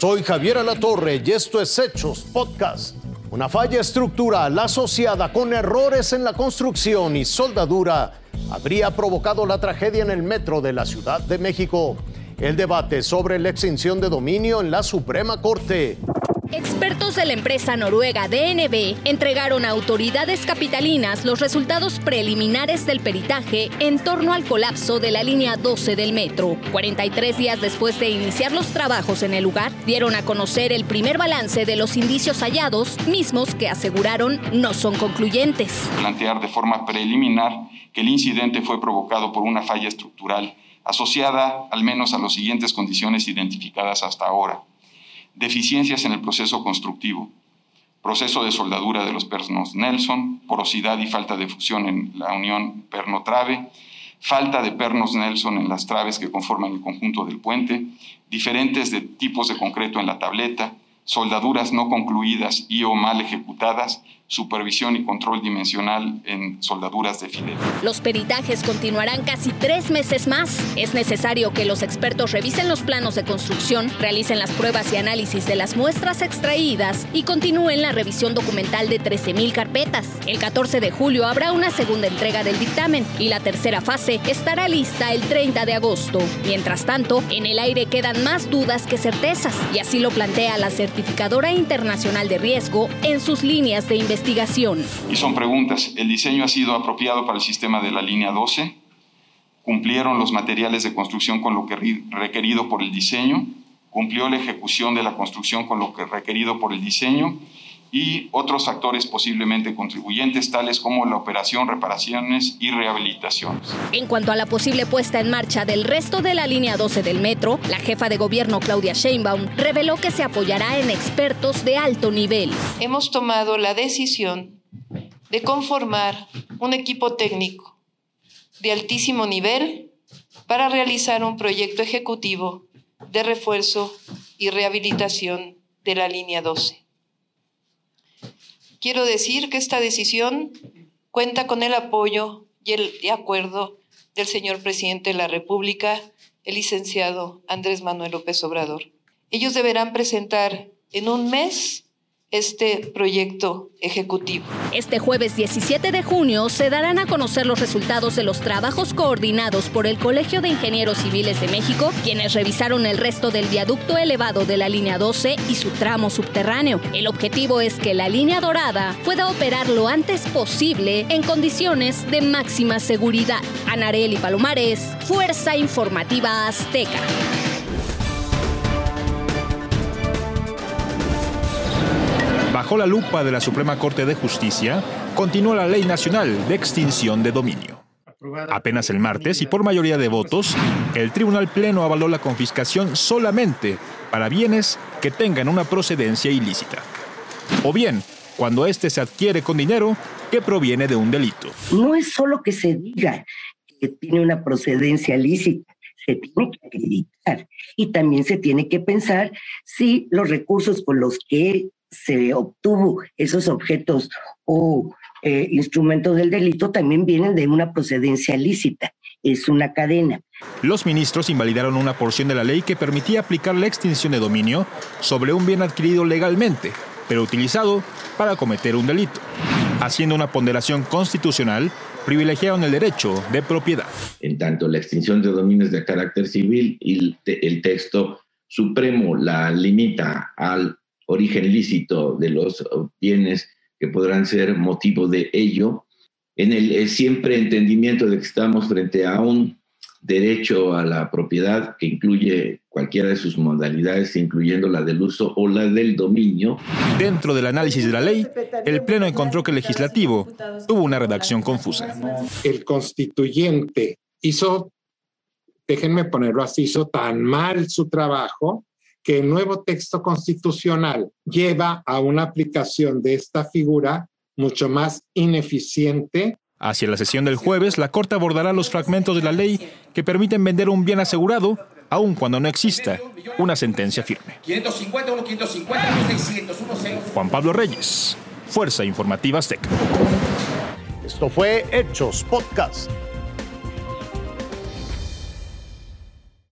Soy Javier Alatorre y esto es Hechos Podcast. Una falla estructural asociada con errores en la construcción y soldadura habría provocado la tragedia en el metro de la Ciudad de México. El debate sobre la extinción de dominio en la Suprema Corte. Expertos de la empresa noruega DNB entregaron a autoridades capitalinas los resultados preliminares del peritaje en torno al colapso de la línea 12 del metro. 43 días después de iniciar los trabajos en el lugar, dieron a conocer el primer balance de los indicios hallados, mismos que aseguraron no son concluyentes. Plantear de forma preliminar que el incidente fue provocado por una falla estructural asociada al menos a las siguientes condiciones identificadas hasta ahora deficiencias en el proceso constructivo, proceso de soldadura de los pernos Nelson, porosidad y falta de fusión en la unión perno-trave, falta de pernos Nelson en las traves que conforman el conjunto del puente, diferentes de tipos de concreto en la tableta, soldaduras no concluidas y o mal ejecutadas, supervisión y control dimensional en soldaduras de fidel. Los peritajes continuarán casi tres meses más. Es necesario que los expertos revisen los planos de construcción, realicen las pruebas y análisis de las muestras extraídas y continúen la revisión documental de 13.000 carpetas. El 14 de julio habrá una segunda entrega del dictamen y la tercera fase estará lista el 30 de agosto. Mientras tanto, en el aire quedan más dudas que certezas y así lo plantea la certificadora internacional de riesgo en sus líneas de investigación Y son preguntas. ¿El diseño ha sido apropiado para el sistema de la línea 12? ¿Cumplieron los materiales de construcción con lo que requerido por el diseño? ¿Cumplió la ejecución de la construcción con lo que requerido por el diseño? Y otros factores posiblemente contribuyentes, tales como la operación, reparaciones y rehabilitaciones. En cuanto a la posible puesta en marcha del resto de la línea 12 del metro, la jefa de gobierno Claudia Sheinbaum reveló que se apoyará en expertos de alto nivel. Hemos tomado la decisión de conformar un equipo técnico de altísimo nivel para realizar un proyecto ejecutivo de refuerzo y rehabilitación de la línea 12. Quiero decir que esta decisión cuenta con el apoyo y el acuerdo del señor presidente de la República, el licenciado Andrés Manuel López Obrador. Ellos deberán presentar en un mes este proyecto ejecutivo. Este jueves 17 de junio se darán a conocer los resultados de los trabajos coordinados por el Colegio de Ingenieros Civiles de México, quienes revisaron el resto del viaducto elevado de la línea 12 y su tramo subterráneo. El objetivo es que la línea dorada pueda operar lo antes posible en condiciones de máxima seguridad. Anareli Palomares, Fuerza Informativa Azteca. Bajo la lupa de la Suprema Corte de Justicia, continúa la Ley Nacional de Extinción de Dominio. Apenas el martes y por mayoría de votos, el Tribunal Pleno avaló la confiscación solamente para bienes que tengan una procedencia ilícita. O bien, cuando éste se adquiere con dinero que proviene de un delito. No es solo que se diga que tiene una procedencia ilícita, se tiene que acreditar y también se tiene que pensar si los recursos con los que se obtuvo esos objetos o eh, instrumentos del delito también vienen de una procedencia lícita. Es una cadena. Los ministros invalidaron una porción de la ley que permitía aplicar la extinción de dominio sobre un bien adquirido legalmente, pero utilizado para cometer un delito. Haciendo una ponderación constitucional, privilegiaron el derecho de propiedad. En tanto, la extinción de dominios de carácter civil y el texto supremo la limita al origen lícito de los bienes que podrán ser motivo de ello, en el siempre entendimiento de que estamos frente a un derecho a la propiedad que incluye cualquiera de sus modalidades, incluyendo la del uso o la del dominio. Dentro del análisis de la ley, el Pleno encontró que el legislativo tuvo una redacción confusa. El constituyente hizo, déjenme ponerlo así, hizo tan mal su trabajo que el nuevo texto constitucional lleva a una aplicación de esta figura mucho más ineficiente. Hacia la sesión del jueves, la Corte abordará los fragmentos de la ley que permiten vender un bien asegurado, aun cuando no exista una sentencia firme. Juan Pablo Reyes, Fuerza Informativa Azteca. Esto fue Hechos Podcast.